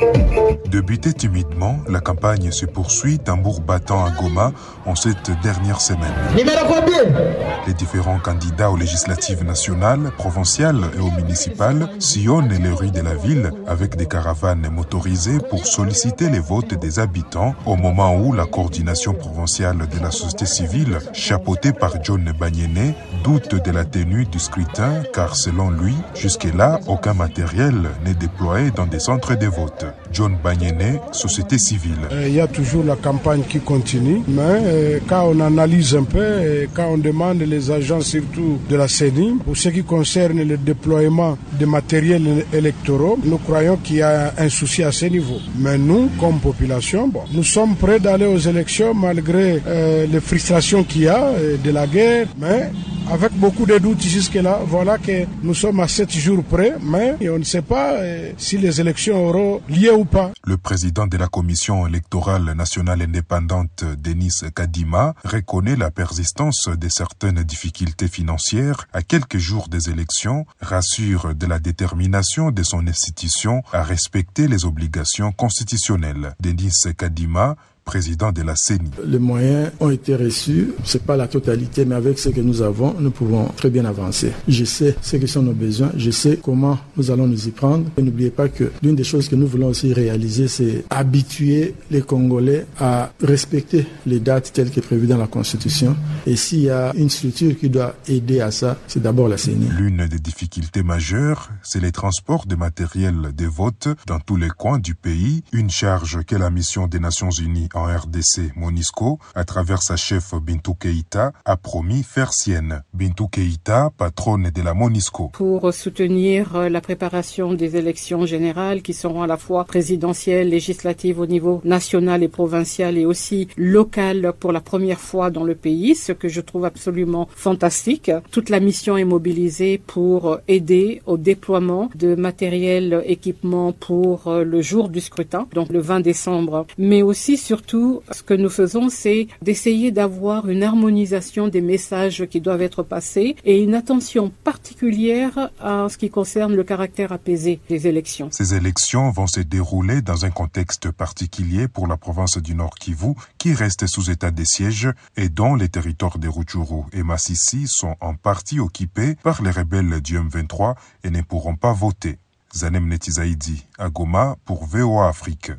thank you. Débutée timidement, la campagne se poursuit tambour battant à Goma en cette dernière semaine. Les différents candidats aux législatives nationales, provinciales et aux municipales sillonnent les rues de la ville avec des caravanes motorisées pour solliciter les votes des habitants au moment où la coordination provinciale de la société civile, chapeautée par John Banyene, doute de la tenue du scrutin car selon lui, jusque-là, aucun matériel n'est déployé dans des centres de vote. John Société civile. Il y a toujours la campagne qui continue, mais quand on analyse un peu, quand on demande les agents surtout de la CENI, pour ce qui concerne le déploiement des matériels électoraux, nous croyons qu'il y a un souci à ce niveau. Mais nous, comme population, bon, nous sommes prêts d'aller aux élections malgré euh, les frustrations qu'il y a euh, de la guerre, mais avec beaucoup de doutes jusque-là, voilà que nous sommes à sept jours près, mais on ne sait pas euh, si les élections auront lieu ou pas. Le président de la Commission électorale nationale indépendante, Denis Kadima, reconnaît la persistance de certaines difficultés financières à quelques jours des élections, rassure de la détermination de son institution à respecter les obligations constitutionnelles. Denis Kadima président de la CENI. Les moyens ont été reçus, c'est pas la totalité, mais avec ce que nous avons, nous pouvons très bien avancer. Je sais ce que sont nos besoins, je sais comment nous allons nous y prendre. Et n'oubliez pas que l'une des choses que nous voulons aussi réaliser, c'est habituer les Congolais à respecter les dates telles que prévues dans la Constitution. Et s'il y a une structure qui doit aider à ça, c'est d'abord la CENI. L'une des difficultés majeures, c'est les transports de matériel des votes dans tous les coins du pays, une charge que la mission des Nations Unies en RDC, Monisco, à travers sa chef Bintou Keïta, a promis faire sienne. Bintou Keïta, patronne de la Monisco. Pour soutenir la préparation des élections générales qui seront à la fois présidentielles, législatives au niveau national et provincial et aussi local pour la première fois dans le pays, ce que je trouve absolument fantastique. Toute la mission est mobilisée pour aider au déploiement de matériel, équipement pour le jour du scrutin, donc le 20 décembre, mais aussi sur surtout, ce que nous faisons, c'est d'essayer d'avoir une harmonisation des messages qui doivent être passés et une attention particulière à ce qui concerne le caractère apaisé des élections. Ces élections vont se dérouler dans un contexte particulier pour la province du Nord Kivu, qui reste sous état de siège et dont les territoires de Rutshuru et Massissi sont en partie occupés par les rebelles du M23 et ne pourront pas voter. Zanem Netizaidi, à Goma pour VOA Afrique.